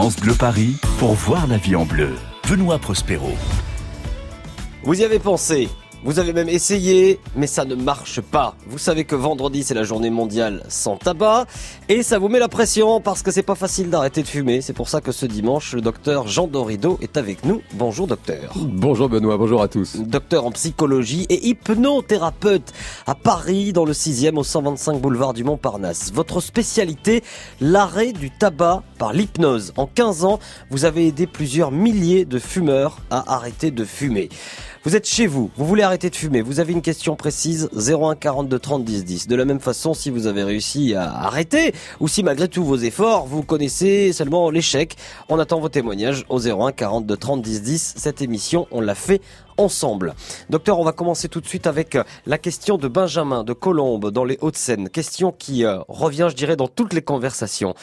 France Bleu Paris pour voir la vie en bleu. Benoît Prospero. Vous y avez pensé? Vous avez même essayé, mais ça ne marche pas. Vous savez que vendredi c'est la journée mondiale sans tabac et ça vous met la pression parce que c'est pas facile d'arrêter de fumer. C'est pour ça que ce dimanche le docteur Jean Dorido est avec nous. Bonjour docteur. Bonjour Benoît, bonjour à tous. Docteur en psychologie et hypnothérapeute à Paris dans le 6e au 125 boulevard du Montparnasse. Votre spécialité, l'arrêt du tabac par l'hypnose. En 15 ans, vous avez aidé plusieurs milliers de fumeurs à arrêter de fumer. Vous êtes chez vous, vous voulez arrêter de fumer, vous avez une question précise 01 42 30 10 10. De la même façon, si vous avez réussi à arrêter ou si malgré tous vos efforts, vous connaissez seulement l'échec, on attend vos témoignages au 01 42 30 10 10. Cette émission, on l'a fait ensemble. Docteur, on va commencer tout de suite avec euh, la question de Benjamin de Colombe dans les Hauts-de-Seine. Question qui euh, revient, je dirais, dans toutes les conversations.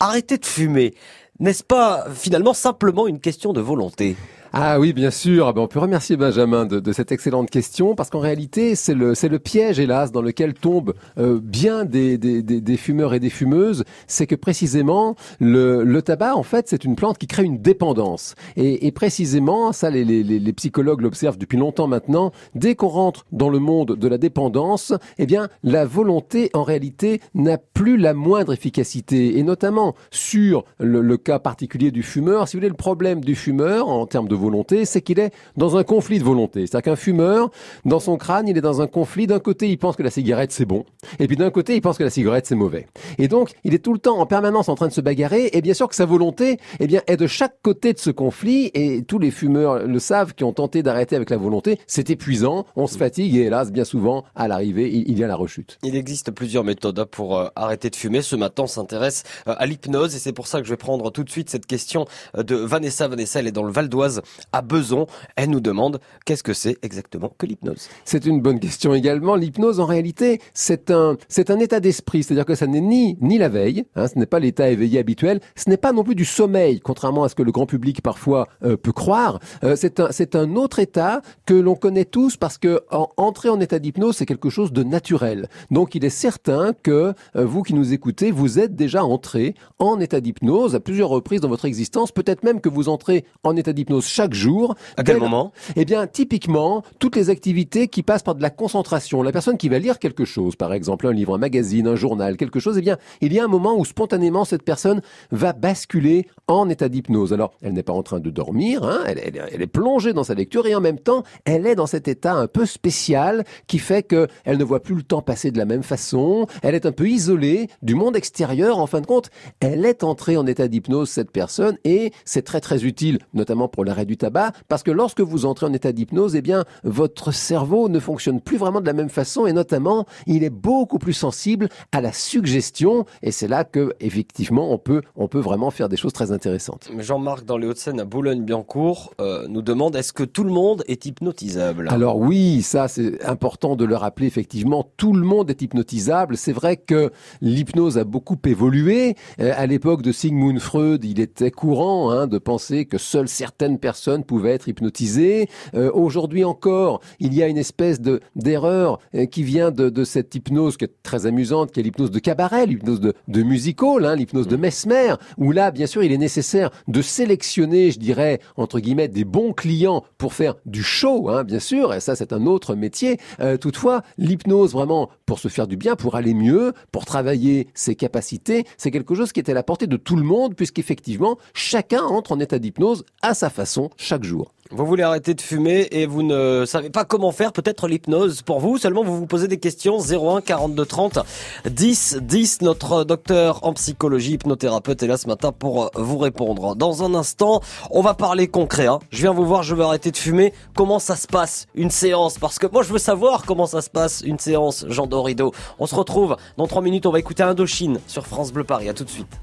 Arrêter de fumer, n'est-ce pas finalement simplement une question de volonté? Ah oui, bien sûr. Ah ben, on peut remercier Benjamin de, cette excellente question parce qu'en réalité, c'est le, le piège, hélas, dans lequel tombent euh, bien des, des, des, fumeurs et des fumeuses. C'est que précisément, le, le tabac, en fait, c'est une plante qui crée une dépendance. Et, et précisément, ça, les, les, les psychologues l'observent depuis longtemps maintenant. Dès qu'on rentre dans le monde de la dépendance, eh bien, la volonté, en réalité, n'a plus la moindre efficacité. Et notamment sur le, le cas particulier du fumeur. Si vous voulez, le problème du fumeur en termes de volonté, c'est qu'il est dans un conflit de volonté. C'est-à-dire qu'un fumeur, dans son crâne, il est dans un conflit. D'un côté, il pense que la cigarette, c'est bon. Et puis d'un côté, il pense que la cigarette, c'est mauvais. Et donc, il est tout le temps en permanence en train de se bagarrer. Et bien sûr que sa volonté, eh bien, est de chaque côté de ce conflit. Et tous les fumeurs le savent qui ont tenté d'arrêter avec la volonté. C'est épuisant. On se fatigue. Et hélas, bien souvent, à l'arrivée, il y a la rechute. Il existe plusieurs méthodes pour euh, arrêter de fumer. Ce matin, s'intéresse euh, à l'hypnose. Et c'est pour ça que je vais prendre tout de suite cette question euh, de Vanessa. Vanessa, elle est dans le Val d'Oise à Beson. Elle nous demande qu'est-ce que c'est exactement que l'hypnose. C'est une bonne question également. L'hypnose, en réalité, c'est un, c'est un état d'esprit. C'est-à-dire que ça n'est ni, ni la veille, hein, ce n'est pas l'état éveillé habituel, ce n'est pas non plus du sommeil, contrairement à ce que le grand public parfois euh, peut croire. Euh, c'est un, c'est un autre état que l'on connaît tous parce que entrer en état d'hypnose, c'est quelque chose de naturel. Donc, il est certain que euh, vous qui nous écoutez, vous êtes déjà entré en état d'hypnose à plusieurs reprises dans votre existence. Peut-être même que vous entrez en état d'hypnose chaque jour à quel moment Eh bien, typiquement, toutes les activités qui passent par de la concentration. La personne qui va lire quelque chose, par exemple un livre, un magazine, un journal, quelque chose, eh bien, il y a un moment où spontanément cette personne va basculer en état d'hypnose. Alors, elle n'est pas en train de dormir, hein, elle, elle, est plongée dans sa lecture et en même temps, elle est dans cet état un peu spécial qui fait que elle ne voit plus le temps passer de la même façon. Elle est un peu isolée du monde extérieur. En fin de compte, elle est entrée en état d'hypnose cette personne et c'est très très utile, notamment pour du tabac parce que lorsque vous entrez en état d'hypnose, eh bien, votre cerveau ne fonctionne plus vraiment de la même façon et notamment, il est beaucoup plus sensible à la suggestion et c'est là que, effectivement, on peut, on peut vraiment faire des choses très intéressantes. Jean-Marc, dans les Hauts-de-Seine, à Boulogne-Biancourt, euh, nous demande est-ce que tout le monde est hypnotisable? Alors oui, ça c'est important de le rappeler, effectivement, tout le monde est hypnotisable. C'est vrai que l'hypnose a beaucoup évolué. Euh, à l'époque de Sigmund Freud, il était courant hein, de penser que seules certaines personnes pouvaient être hypnotisé. Euh, aujourd'hui encore, il y a une espèce de d'erreur euh, qui vient de, de, cette hypnose qui est très amusante, qui est l'hypnose de cabaret, l'hypnose de, de musical, hein, l'hypnose de mm. Mesmer, où là, bien sûr, il est nécessaire de sélectionner, je dirais, entre guillemets, des bons clients pour faire du show, hein, bien sûr, et ça, c'est un autre métier. Euh, toutefois, l'hypnose, vraiment, pour se faire du bien, pour aller mieux, pour travailler ses capacités, c'est quelque chose qui est à la portée de tout le monde, puisqu'effectivement, chacun entre en état d'hypnose à sa façon, chaque jour. Vous voulez arrêter de fumer et vous ne savez pas comment faire, peut-être l'hypnose pour vous, seulement vous vous posez des questions 01 42 30 10 10. Notre docteur en psychologie, hypnothérapeute est là ce matin pour vous répondre. Dans un instant, on va parler concret. Hein. Je viens vous voir, je veux arrêter de fumer. Comment ça se passe une séance? Parce que moi je veux savoir comment ça se passe une séance, Jean Dorido. On se retrouve dans 3 minutes, on va écouter Indochine sur France Bleu Paris. À tout de suite.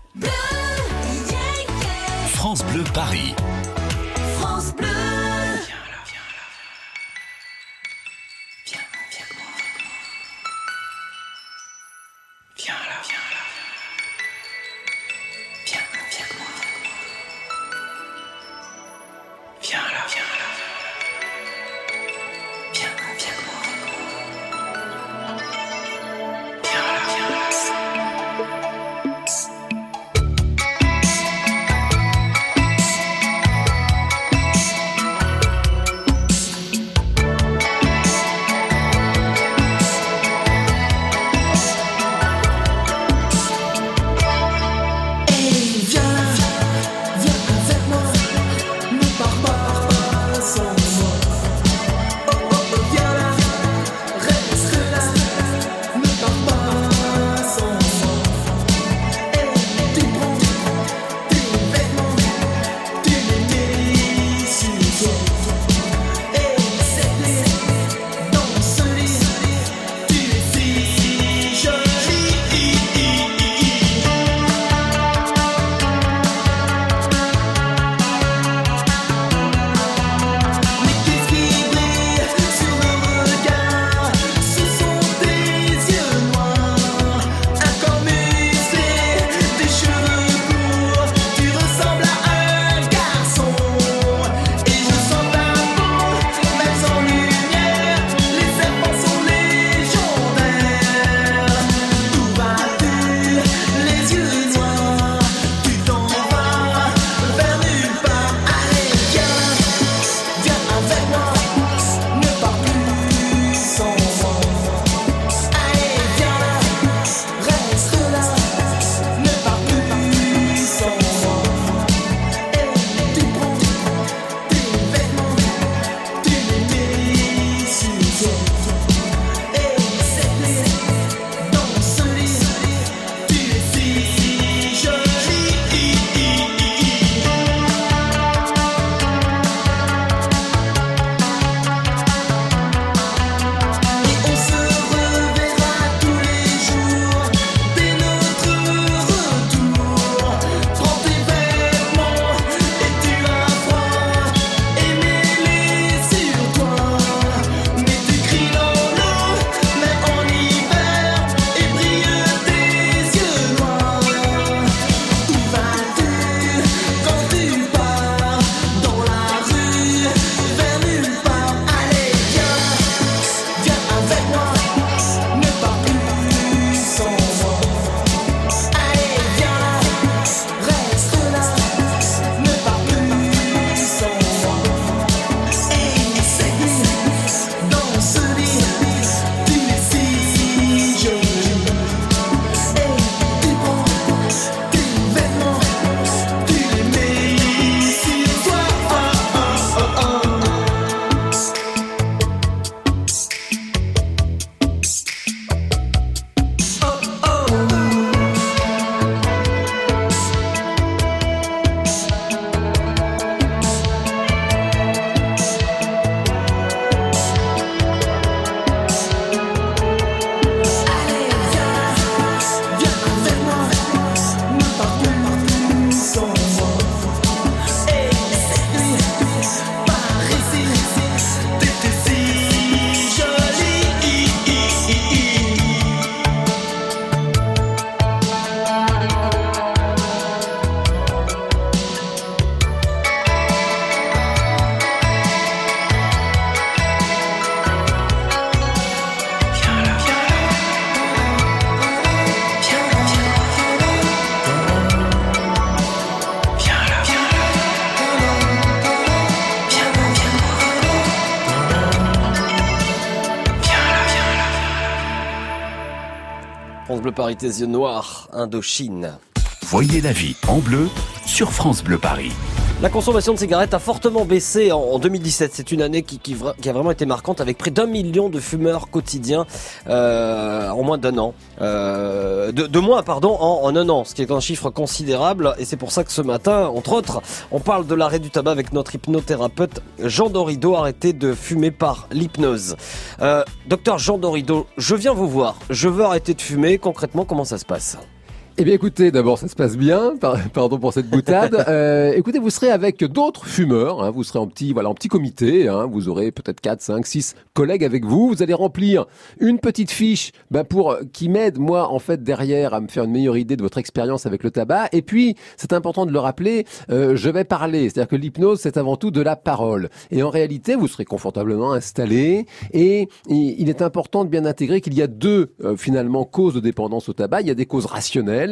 France Bleu Paris. Bleu Paris, tes yeux noirs, Indochine. Voyez la vie en bleu sur France Bleu Paris. La consommation de cigarettes a fortement baissé en 2017. C'est une année qui, a vraiment été marquante avec près d'un million de fumeurs quotidiens euh, en moins d'un an. Euh, de, moins, pardon, en, un an, ce qui est un chiffre considérable. Et c'est pour ça que ce matin, entre autres, on parle de l'arrêt du tabac avec notre hypnothérapeute Jean Dorido, arrêté de fumer par l'hypnose. Euh, docteur Jean Dorido, je viens vous voir. Je veux arrêter de fumer. Concrètement, comment ça se passe? Eh bien écoutez, d'abord ça se passe bien, pardon pour cette boutade. Euh, écoutez, vous serez avec d'autres fumeurs, hein, vous serez en petit, voilà, en petit comité, hein, vous aurez peut-être 4, 5, 6 collègues avec vous, vous allez remplir une petite fiche ben, pour qui m'aide moi en fait derrière à me faire une meilleure idée de votre expérience avec le tabac. Et puis c'est important de le rappeler, euh, je vais parler, c'est-à-dire que l'hypnose c'est avant tout de la parole. Et en réalité, vous serez confortablement installé et il est important de bien intégrer qu'il y a deux euh, finalement causes de dépendance au tabac. Il y a des causes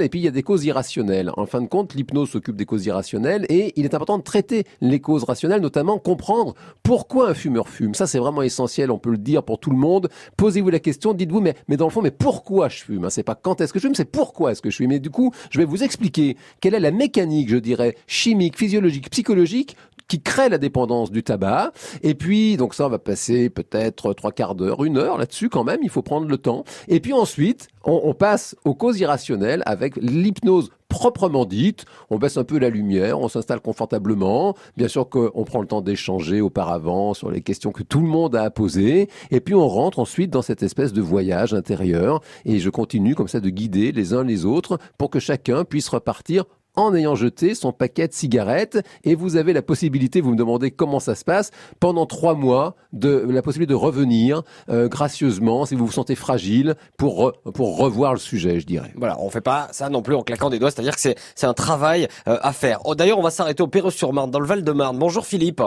et puis il y a des causes irrationnelles. En fin de compte, l'hypnose s'occupe des causes irrationnelles et il est important de traiter les causes rationnelles, notamment comprendre pourquoi un fumeur fume. Ça, c'est vraiment essentiel, on peut le dire pour tout le monde. Posez-vous la question, dites-vous, mais, mais dans le fond, mais pourquoi je fume hein, C'est pas quand est-ce que je fume, c'est pourquoi est-ce que je fume. Et du coup, je vais vous expliquer quelle est la mécanique, je dirais, chimique, physiologique, psychologique qui crée la dépendance du tabac. Et puis, donc ça, on va passer peut-être trois quarts d'heure, une heure là-dessus quand même, il faut prendre le temps. Et puis ensuite, on, on passe aux causes irrationnelles avec l'hypnose proprement dite. On baisse un peu la lumière, on s'installe confortablement. Bien sûr qu'on prend le temps d'échanger auparavant sur les questions que tout le monde a à poser. Et puis on rentre ensuite dans cette espèce de voyage intérieur. Et je continue comme ça de guider les uns les autres pour que chacun puisse repartir en ayant jeté son paquet de cigarettes. Et vous avez la possibilité, vous me demandez comment ça se passe, pendant trois mois, de la possibilité de revenir euh, gracieusement, si vous vous sentez fragile, pour, pour revoir le sujet, je dirais. Voilà, on fait pas ça non plus en claquant des doigts, c'est-à-dire que c'est un travail euh, à faire. Oh, D'ailleurs, on va s'arrêter au Perreux-sur-Marne, dans le Val-de-Marne. Bonjour Philippe.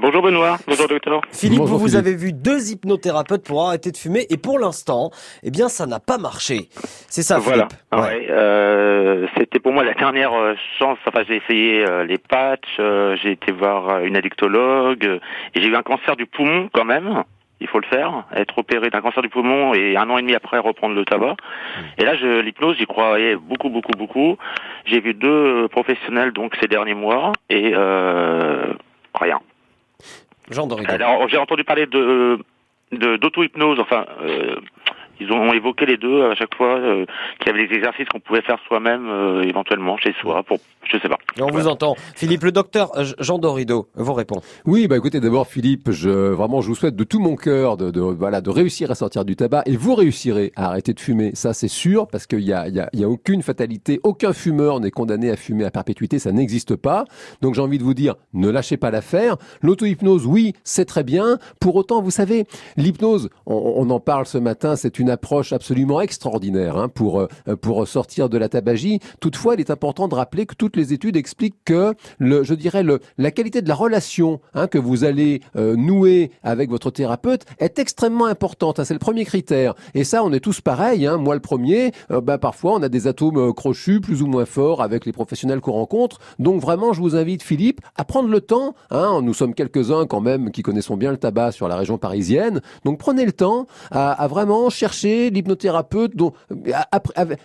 Bonjour Benoît, bonjour docteur. Philippe, vous, vous avez vu deux hypnothérapeutes pour arrêter de fumer et pour l'instant, eh bien, ça n'a pas marché. C'est ça, voilà. Philippe. Ouais. Euh, C'était pour moi la dernière euh, chance. Enfin, j'ai essayé euh, les patchs, euh, j'ai été voir une addictologue et j'ai eu un cancer du poumon quand même. Il faut le faire, être opéré d'un cancer du poumon et un an et demi après reprendre le tabac. Hmm. Et là, je l'hypnose, j'y croyais beaucoup, beaucoup, beaucoup. J'ai vu deux professionnels donc ces derniers mois et rien. Alors, j'ai entendu parler de d'auto-hypnose, enfin, euh, ils ont évoqué les deux à chaque fois euh, qu'il y avait des exercices qu'on pouvait faire soi-même euh, éventuellement chez soi pour je sais pas. on vous entend. Philippe, le docteur euh, Jean Dorido vous répond. Oui, bah écoutez, d'abord Philippe, je vraiment je vous souhaite de tout mon cœur de, de, voilà de réussir à sortir du tabac et vous réussirez à arrêter de fumer. Ça c'est sûr parce qu'il y a il y a, y a aucune fatalité, aucun fumeur n'est condamné à fumer à perpétuité, ça n'existe pas. Donc j'ai envie de vous dire, ne lâchez pas l'affaire. L'auto-hypnose, oui, c'est très bien. Pour autant, vous savez, l'hypnose, on, on en parle ce matin, c'est une approche absolument extraordinaire hein, pour euh, pour sortir de la tabagie. Toutefois, il est important de rappeler que les études expliquent que le, je dirais le, la qualité de la relation hein, que vous allez euh, nouer avec votre thérapeute est extrêmement importante. Hein, c'est le premier critère. Et ça, on est tous pareils. Hein, moi, le premier. Euh, bah, parfois, on a des atomes crochus, plus ou moins forts, avec les professionnels qu'on rencontre. Donc vraiment, je vous invite, Philippe, à prendre le temps. Hein, nous sommes quelques-uns quand même qui connaissons bien le tabac sur la région parisienne. Donc prenez le temps à, à vraiment chercher l'hypnothérapeute dont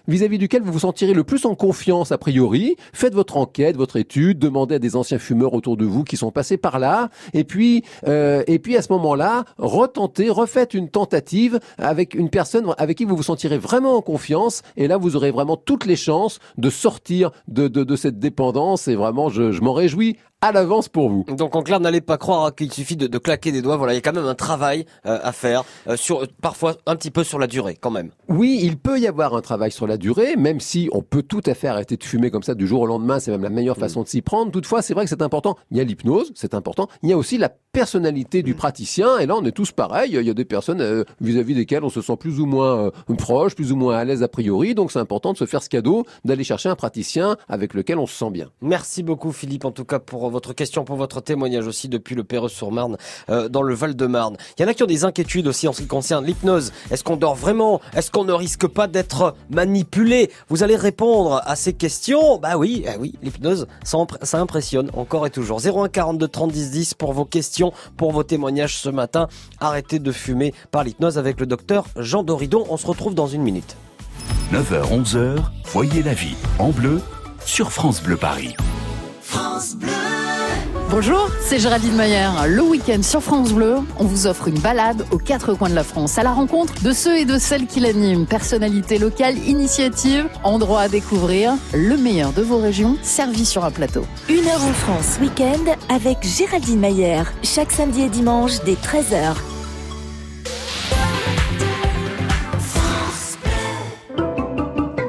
vis-à-vis duquel vous vous sentirez le plus en confiance a priori. Faites votre enquête, votre étude, demandez à des anciens fumeurs autour de vous qui sont passés par là, et puis euh, et puis à ce moment-là, retentez, refaites une tentative avec une personne avec qui vous vous sentirez vraiment en confiance, et là vous aurez vraiment toutes les chances de sortir de, de, cette dépendance. Et vraiment, je m'en réjouis à l'avance pour vous. Donc en clair, n'allez pas croire qu'il suffit de, de, claquer des doigts. Voilà, il y a quand même un travail euh, à faire, euh, sur parfois un petit peu sur la durée, quand même. Oui, il peut y avoir un travail sur la durée, même si on peut tout à fait arrêter de fumer comme ça du jour au lendemain. C'est même la meilleure mm. façon de s'y prendre. Toutefois, c'est vrai que c'est important. Il y a l'hypnose, c'est important. Il y a aussi la personnalité du mm. praticien. Et là, on est tous pareils. Il y a des personnes euh, vis-à-vis desquelles on se sent plus ou moins proche, plus ou moins à l'aise a priori. Donc c'est important de se faire ce cadeau, d'aller chercher un praticien avec lequel on se sent bien. Merci beaucoup, Philippe, en tout cas pour votre question, pour votre témoignage aussi depuis le Perreux-sur-Marne, euh, dans le Val-de-Marne. Il y en a qui ont des inquiétudes aussi en ce qui concerne l'hypnose. Est-ce qu'on dort vraiment? Est-ce qu'on ne risque pas d'être manipulé? Vous allez répondre à ces questions Bah oui, eh oui, l'hypnose, ça, ça, impressionne encore et toujours. 01 42 30 10 10 pour vos questions, pour vos témoignages ce matin. Arrêtez de fumer par l'hypnose avec le docteur Jean Doridon. On se retrouve dans une minute. 9h-11h, voyez la vie en bleu sur France Bleu Paris. Bonjour, c'est Géraldine Mayer. Le week-end sur France Bleu, on vous offre une balade aux quatre coins de la France à la rencontre de ceux et de celles qui l'animent. Personnalités locales, initiatives, endroits à découvrir, le meilleur de vos régions servi sur un plateau. Une heure en France, week-end avec Géraldine Mayer. Chaque samedi et dimanche dès 13h.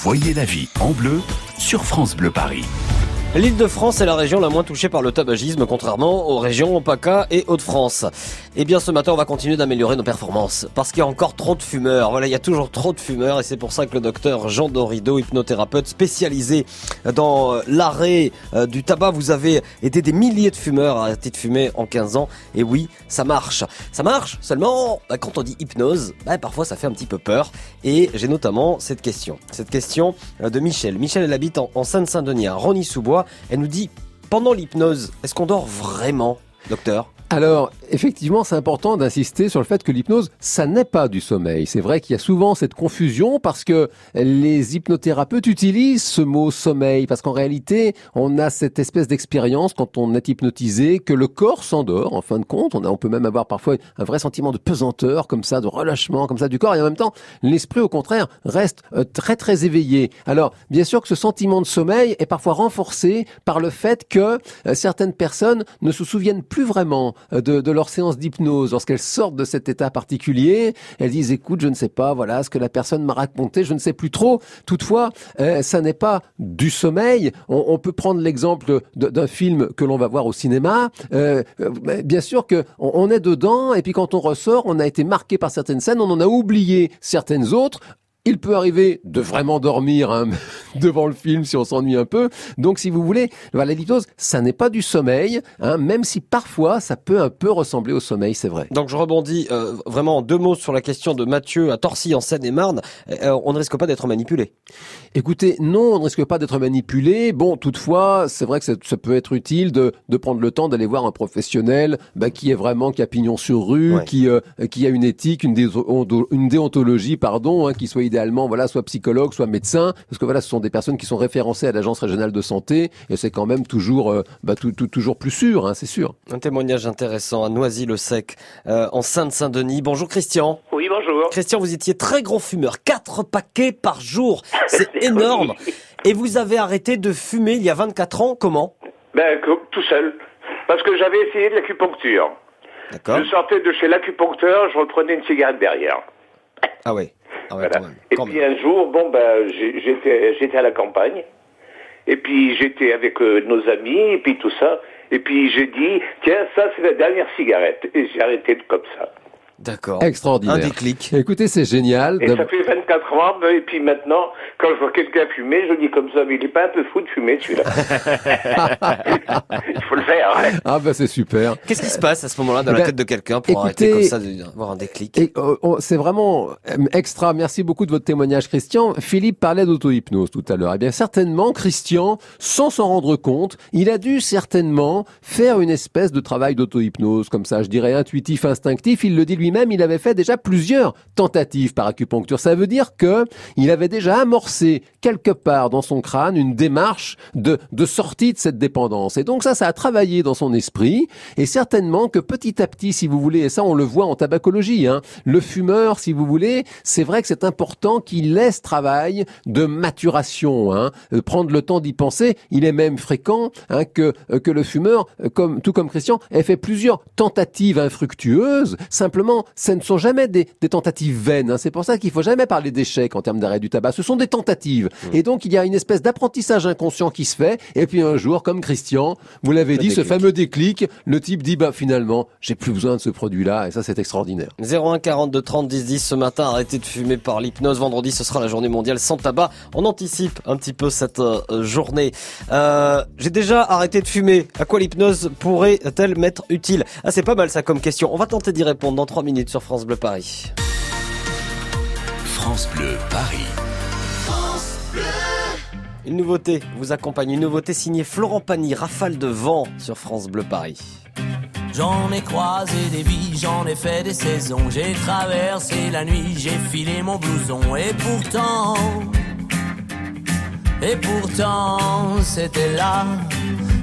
Voyez la vie en bleu sur France Bleu Paris. L'île de France est la région la moins touchée par le tabagisme, contrairement aux régions PACA et Hauts-de-France. Eh bien, ce matin, on va continuer d'améliorer nos performances, parce qu'il y a encore trop de fumeurs. Voilà, il y a toujours trop de fumeurs, et c'est pour ça que le docteur Jean Dorido, hypnothérapeute spécialisé dans euh, l'arrêt euh, du tabac, vous avez aidé des milliers de fumeurs à arrêter de fumer en 15 ans. Et oui, ça marche. Ça marche, seulement, bah, quand on dit hypnose, bah, parfois ça fait un petit peu peur. Et j'ai notamment cette question. Cette question euh, de Michel. Michel, elle habite en, en Seine-Saint-Denis, à Rony-sous-Bois. Elle nous dit, pendant l'hypnose, est-ce qu'on dort vraiment, docteur? Alors, effectivement, c'est important d'insister sur le fait que l'hypnose, ça n'est pas du sommeil. C'est vrai qu'il y a souvent cette confusion parce que les hypnothérapeutes utilisent ce mot sommeil parce qu'en réalité, on a cette espèce d'expérience quand on est hypnotisé que le corps s'endort. En fin de compte, on, on peut même avoir parfois un vrai sentiment de pesanteur comme ça, de relâchement comme ça du corps et en même temps, l'esprit au contraire reste euh, très très éveillé. Alors, bien sûr que ce sentiment de sommeil est parfois renforcé par le fait que euh, certaines personnes ne se souviennent plus vraiment de, de leur séance d'hypnose. Lorsqu'elles sortent de cet état particulier, elles disent écoute, je ne sais pas, voilà ce que la personne m'a raconté, je ne sais plus trop. Toutefois, euh, ça n'est pas du sommeil. On, on peut prendre l'exemple d'un film que l'on va voir au cinéma. Euh, euh, bien sûr que on, on est dedans et puis quand on ressort, on a été marqué par certaines scènes, on en a oublié certaines autres. Il peut arriver de vraiment dormir hein, devant le film si on s'ennuie un peu. Donc, si vous voulez, voilà, l'hypnose, ça n'est pas du sommeil, hein, même si parfois ça peut un peu ressembler au sommeil, c'est vrai. Donc je rebondis euh, vraiment en deux mots sur la question de Mathieu à Torcy en Seine-et-Marne. Euh, on ne risque pas d'être manipulé. Écoutez, non, on ne risque pas d'être manipulé. Bon, toutefois, c'est vrai que ça, ça peut être utile de, de prendre le temps d'aller voir un professionnel bah, qui est vraiment qui a pignon sur rue, Ouais. qui euh, qui a une éthique, une, déo- une déontologie, pardon, hein, qui soit idéalement voilà soit psychologue, soit médecin, parce que voilà, ce sont des personnes qui sont référencées à l'agence régionale de santé et c'est quand même toujours euh, bah, tout, tout- toujours plus sûr, hein, c'est sûr. Un témoignage intéressant à Noisy-le-Sec, euh, en Seine-Saint-Denis. Bonjour Christian. Oui, bonjour. Christian, vous étiez très gros fumeur, quatre paquets par jour, c'est énorme. Et vous avez arrêté de fumer il y a 24 ans, comment? Ben, tout seul. Parce que j'avais essayé de l'acupuncture. D'accord. Je sortais de chez l'acupuncteur, je reprenais une cigarette derrière. Ah ouais. Ah ouais, Voilà. quand même. Et Quand puis même. un jour, bon, ben, j'étais, j'étais à la campagne. Et puis j'étais avec euh, nos amis, et puis tout ça. Et puis j'ai dit, tiens, ça c'est la dernière cigarette. Et j'ai arrêté comme ça. D'accord. Extraordinaire. Un déclic. Écoutez, c'est génial. Et ça fait 24 ans, ben, et puis maintenant, quand je vois quelqu'un fumer, je dis comme ça, mais il est pas un peu fou de fumer celui-là. il faut le faire. hein. Ah bah c'est super. Qu'est-ce qui se passe à ce moment-là dans Eh la ben, tête de quelqu'un pour arrêter écoutez- comme ça, d'avoir un déclic? Et euh, c'est vraiment euh, extra. Merci beaucoup de votre témoignage, Christian. Philippe parlait d'auto-hypnose tout à l'heure. Eh bien, certainement, Christian, sans s'en rendre compte, il a dû certainement faire une espèce de travail d'auto-hypnose, comme ça, je dirais intuitif, instinctif. Il le dit lui-même, il avait fait déjà plusieurs tentatives par acupuncture. Ça veut dire que il avait déjà amorcé quelque part dans son crâne une démarche de, de sortie de cette dépendance. Et donc ça, ça a travaillé dans son esprit. Et certainement que petit à petit, si vous voulez, et ça on le voit en tabacologie, hein, le fumeur, si vous voulez, c'est vrai que c'est important qu'il laisse travail de maturation, hein, euh, prendre le temps d'y penser. Il est même fréquent hein, que euh, que le fumeur, euh, comme tout comme Christian, ait fait plusieurs tentatives infructueuses, simplement ce ne sont jamais des, des tentatives vaines. hein. C'est pour ça qu'il faut jamais parler d'échec en termes d'arrêt du tabac. Ce sont des tentatives. Et donc, il y a une espèce d'apprentissage inconscient qui se fait. Et puis un jour, comme Christian, vous l'avez dit, ce fameux déclic, le type dit, bah finalement, j'ai plus besoin de ce produit-là. Et ça, c'est extraordinaire. 01 42 30 10 10 ce matin, arrêtez de fumer par l'hypnose. Vendredi, ce sera la journée mondiale sans tabac. On anticipe un petit peu cette euh, journée. Euh, J'ai déjà arrêté de fumer. À quoi l'hypnose pourrait-elle m'être utile? Ah, c'est pas mal ça comme question. On va tenter d'y répondre dans 3 minutes sur France Bleu Paris. France Bleu Paris. Une nouveauté vous accompagne. Une nouveauté signée Florent Pagny, Rafale de vent sur France Bleu Paris. J'en ai croisé des vies, j'en ai fait des saisons. J'ai traversé la nuit, j'ai filé mon blouson. Et pourtant, et pourtant, c'était là.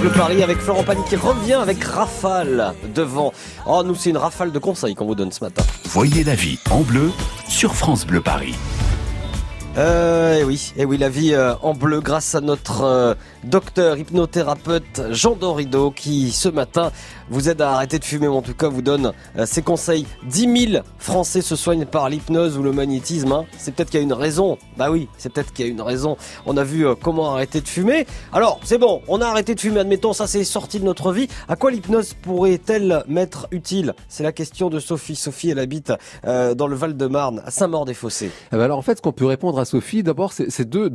Bleu Paris avec Florent Pagny qui revient avec Rafale devant. Oh, nous, c'est une rafale de conseils qu'on vous donne ce matin. Voyez la vie en bleu sur France Bleu Paris. Euh, et oui, et oui, la vie euh, en bleu grâce à notre euh, docteur hypnothérapeute Jean Dorido qui ce matin vous aide à arrêter de fumer, ou en tout cas vous donne euh, ses conseils. 10 000 Français se soignent par l'hypnose ou le magnétisme. hein. C'est peut-être qu'il y a une raison. Bah oui, c'est peut-être qu'il y a une raison. On a vu euh, comment arrêter de fumer. Alors, c'est bon, on a arrêté de fumer, admettons, ça c'est sorti de notre vie. À quoi l'hypnose pourrait-elle m'être utile? C'est la question de Sophie. Sophie, elle habite euh, dans le Val-de-Marne, à Saint-Maur-des-Fossés. Eh ben alors en fait, ce qu'on peut répondre à Sophie, d'abord, c'est deux,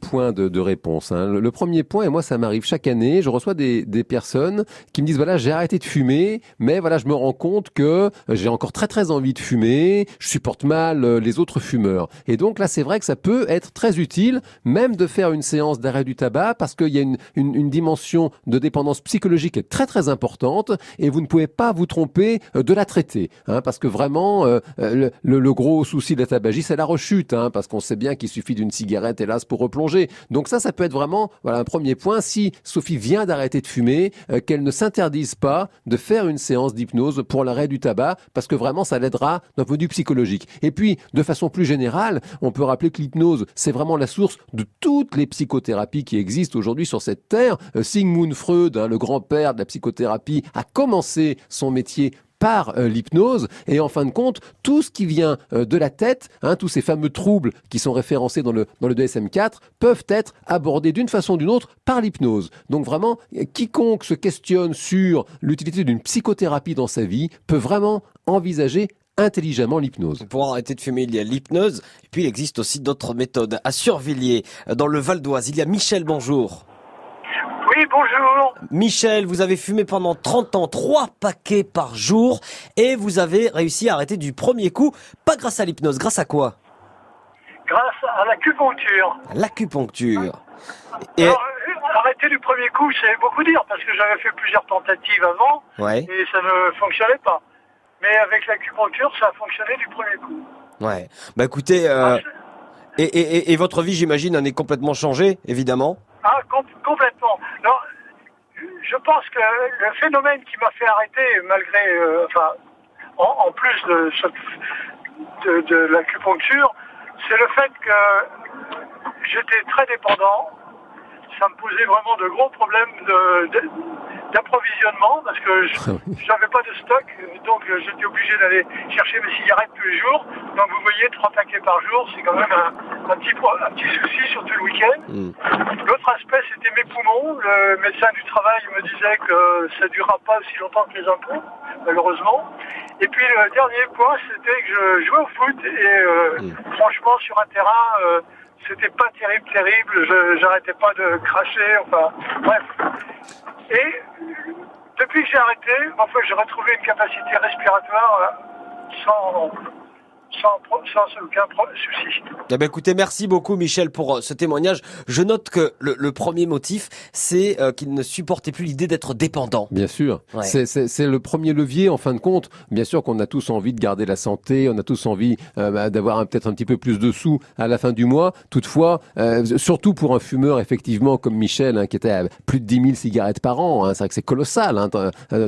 points de, de réponse. hein. Le, premier point, et moi ça m'arrive chaque année, je reçois des, des personnes qui me disent voilà, j'ai arrêté de fumer, mais voilà, je me rends compte que j'ai encore très très envie de fumer, je supporte mal euh, les autres fumeurs. Et donc là, c'est vrai que ça peut être très utile, même de faire une séance d'arrêt du tabac, parce qu'il y a une, une, une dimension de dépendance psychologique qui est très très importante, et vous ne pouvez pas vous tromper euh, de la traiter, hein, parce que vraiment, euh, euh, le, le gros souci de la tabagie, c'est la rechute, hein, parce qu'on sait bien qu'il suffit d'une cigarette, hélas, pour replonger. Donc ça, ça peut être vraiment voilà un premier point. Si Sophie vient d'arrêter de fumer, euh, qu'elle ne s'interdise pas de faire une séance d'hypnose pour l'arrêt du tabac, parce que vraiment, ça l'aidera d'un point de vue psychologique. Et puis, de façon plus générale, on peut rappeler que l'hypnose, c'est vraiment la source de toutes les psychothérapies qui existent aujourd'hui sur cette terre. Euh, Sigmund Freud, hein, le grand-père de la psychothérapie, a commencé son métier par euh, l'hypnose et en fin de compte tout ce qui vient euh, de la tête, hein, tous ces fameux troubles qui sont référencés dans le dans le DSM-4 peuvent être abordés d'une façon ou d'une autre par l'hypnose. Donc vraiment quiconque se questionne sur l'utilité d'une psychothérapie dans sa vie peut vraiment envisager intelligemment l'hypnose. Pour arrêter de fumer, il y a l'hypnose. Et puis, il existe aussi d'autres méthodes. À Survilliers, dans le Val d'Oise, il y a Michel, bonjour. Oui, bonjour. Michel, vous avez fumé pendant 30 ans, trois paquets par jour, et vous avez réussi à arrêter du premier coup, pas grâce à l'hypnose, grâce à quoi? Grâce à l'acupuncture. L'acupuncture. Et, Alors, euh, arrêter du premier coup, c'est beaucoup dire, parce que j'avais fait plusieurs tentatives avant, ouais, et ça ne fonctionnait pas. Mais avec l'acupuncture, ça a fonctionné du premier coup. ouais. Bah écoutez, euh, Ah, et, et, et- et votre vie, j'imagine, en est complètement changée, évidemment. Ah, com- complètement. Je pense que le phénomène qui m'a fait arrêter, malgré, euh, enfin, en, plus de, de l'acupuncture, c'est le fait que j'étais très dépendant. Ça me posait vraiment de gros problèmes d'approvisionnement parce que je n'avais pas de stock, donc euh, j'étais obligé d'aller chercher mes cigarettes tous les jours. Donc vous voyez, trois paquets par jour, c'est quand même un, un petit, un petit souci, surtout le week-end. L'autre aspect, c'était mes poumons. Le médecin du travail me disait que ça ne durera pas aussi longtemps que les impôts, malheureusement. Et puis le dernier point, c'était que je jouais au foot et euh, franchement, sur un terrain, euh, c'était pas terrible, terrible. Je j'arrêtais pas de cracher, enfin, bref. Et depuis que j'ai arrêté, j'ai retrouvé une capacité respiratoire euh, sans, sans, pro- sans aucun pro- souci. Eh ben écoutez, merci beaucoup Michel pour euh, ce témoignage. Je note que le, le premier motif, c'est euh, qu'il ne supportait plus l'idée d'être dépendant. Bien sûr, Ouais. c'est- le premier levier en fin de compte. Bien sûr qu'on a tous envie de garder la santé, on a tous envie euh, bah, d'avoir peut-être un petit peu plus de sous à la fin du mois. Toutefois, euh, surtout pour un fumeur effectivement comme Michel, hein, qui était à plus de 10 000 cigarettes par an, hein, c'est vrai que c'est colossal, hein,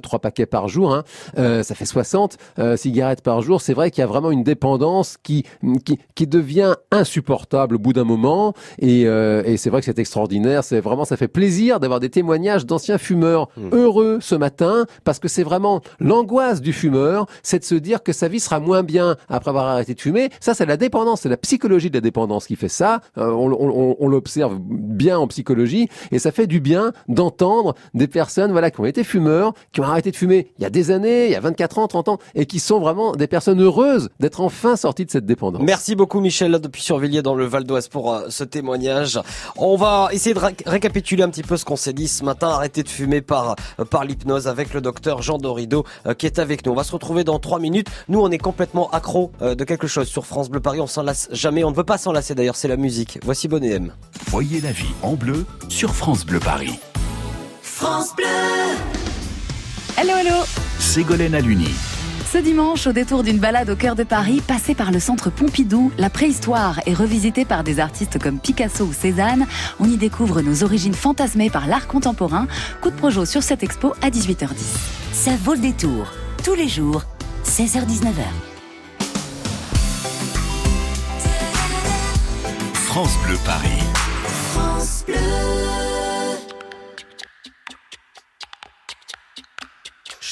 trois paquets par jour, hein, euh, ça fait 60 euh, cigarettes par jour. C'est vrai qu'il y a vraiment une dépendance qui, qui, qui devient insupportable au bout d'un moment. Et, euh, et c'est vrai que c'est extraordinaire. C'est vraiment, ça fait plaisir d'avoir des témoignages d'anciens fumeurs heureux ce matin, parce que c'est vraiment l'angoisse du fumeur, c'est de se dire que sa vie sera moins bien après avoir arrêté de fumer. Ça, c'est la dépendance, c'est la psychologie de la dépendance qui fait ça. Euh, on on- on- on l'observe bien en psychologie, et ça fait du bien d'entendre des personnes, voilà, qui ont été fumeurs, qui ont arrêté de fumer il y a des années, il y a 24 ans, 30 ans, et qui sont vraiment des personnes heureuses d'être enfin sorties de cette dépendance. Merci beaucoup Michel là, depuis Survilliers dans le Val d'Oise pour euh, ce témoignage. On va essayer de ré- récapituler un petit peu ce qu'on s'est dit ce matin. Arrêter de fumer par euh, par l'hypnose avec le docteur Jean Dorido euh, qui est avec nous. On va se retrouver dans trois minutes. Nous on est complètement accro euh, de quelque chose sur France Bleu Paris. On s'en lasse jamais. On ne veut pas s'en lasser d'ailleurs. C'est la musique. Voici Bonnet M. Voyez la vie en bleu sur France Bleu Paris. France Bleu. Hello, hello Ségolène Aluni. Ce dimanche, au détour d'une balade au cœur de Paris, passée par le centre Pompidou, la préhistoire est revisitée par des artistes comme Picasso ou Cézanne. On y découvre nos origines fantasmées par l'art contemporain. Coup de projo sur cette expo à 18h10. Ça vaut le détour. Tous les jours, 16h-19h. France Bleu Paris. France Bleu.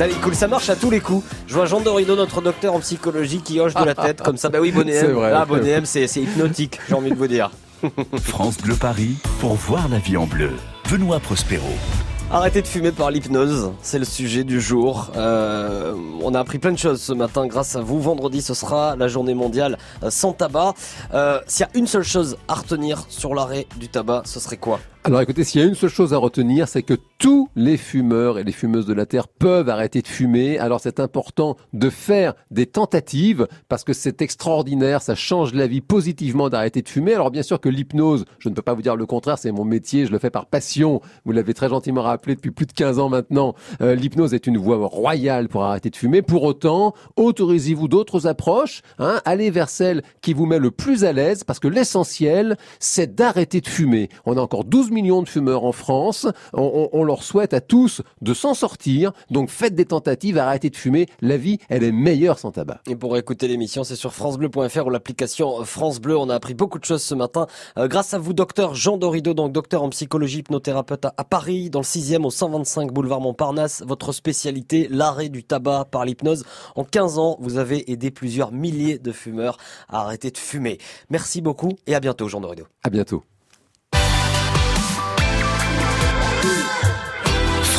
Allez, cool, ça marche à tous les coups. Je vois Jean Dorido, notre docteur en psychologie, qui hoche de la tête comme ça. Bah oui, Bonnet C'est M. vrai. Ah, Bonnet M, c'est hypnotique, j'ai envie de vous dire. France Bleu Paris pour voir la vie en bleu. Benoît Prospero. Arrêtez de fumer par l'hypnose, c'est le sujet du jour. Euh, on a appris plein de choses ce matin grâce à vous. Vendredi, ce sera la journée mondiale euh, sans tabac. Euh, S'il y a une seule chose à retenir sur l'arrêt du tabac, ce serait quoi? Alors écoutez, s'il y a une seule chose à retenir, c'est que tous les fumeurs et les fumeuses de la Terre peuvent arrêter de fumer. Alors c'est important de faire des tentatives parce que c'est extraordinaire, ça change la vie positivement d'arrêter de fumer. Alors bien sûr que l'hypnose, je ne peux pas vous dire le contraire, c'est mon métier, je le fais par passion. Vous l'avez très gentiment rappelé depuis plus de 15 ans maintenant. Euh, l'hypnose est une voie royale pour arrêter de fumer. Pour autant, autorisez-vous d'autres approches. Hein, allez vers celle qui vous met le plus à l'aise parce que l'essentiel, c'est d'arrêter de fumer. On a encore 12 millions de fumeurs en France. On, on- on leur souhaite à tous de s'en sortir. Donc faites des tentatives, arrêtez de fumer. La vie, elle est meilleure sans tabac. Et pour écouter l'émission, c'est sur francebleu.fr ou l'application France Bleu. On a appris beaucoup de choses ce matin. Euh, grâce à vous, docteur Jean Dorido, donc docteur en psychologie, hypnothérapeute à, à Paris, dans le 6e au 125 boulevard Montparnasse. Votre spécialité, l'arrêt du tabac par l'hypnose. En 15 ans, vous avez aidé plusieurs milliers de fumeurs à arrêter de fumer. Merci beaucoup et à bientôt, Jean Dorido. À bientôt.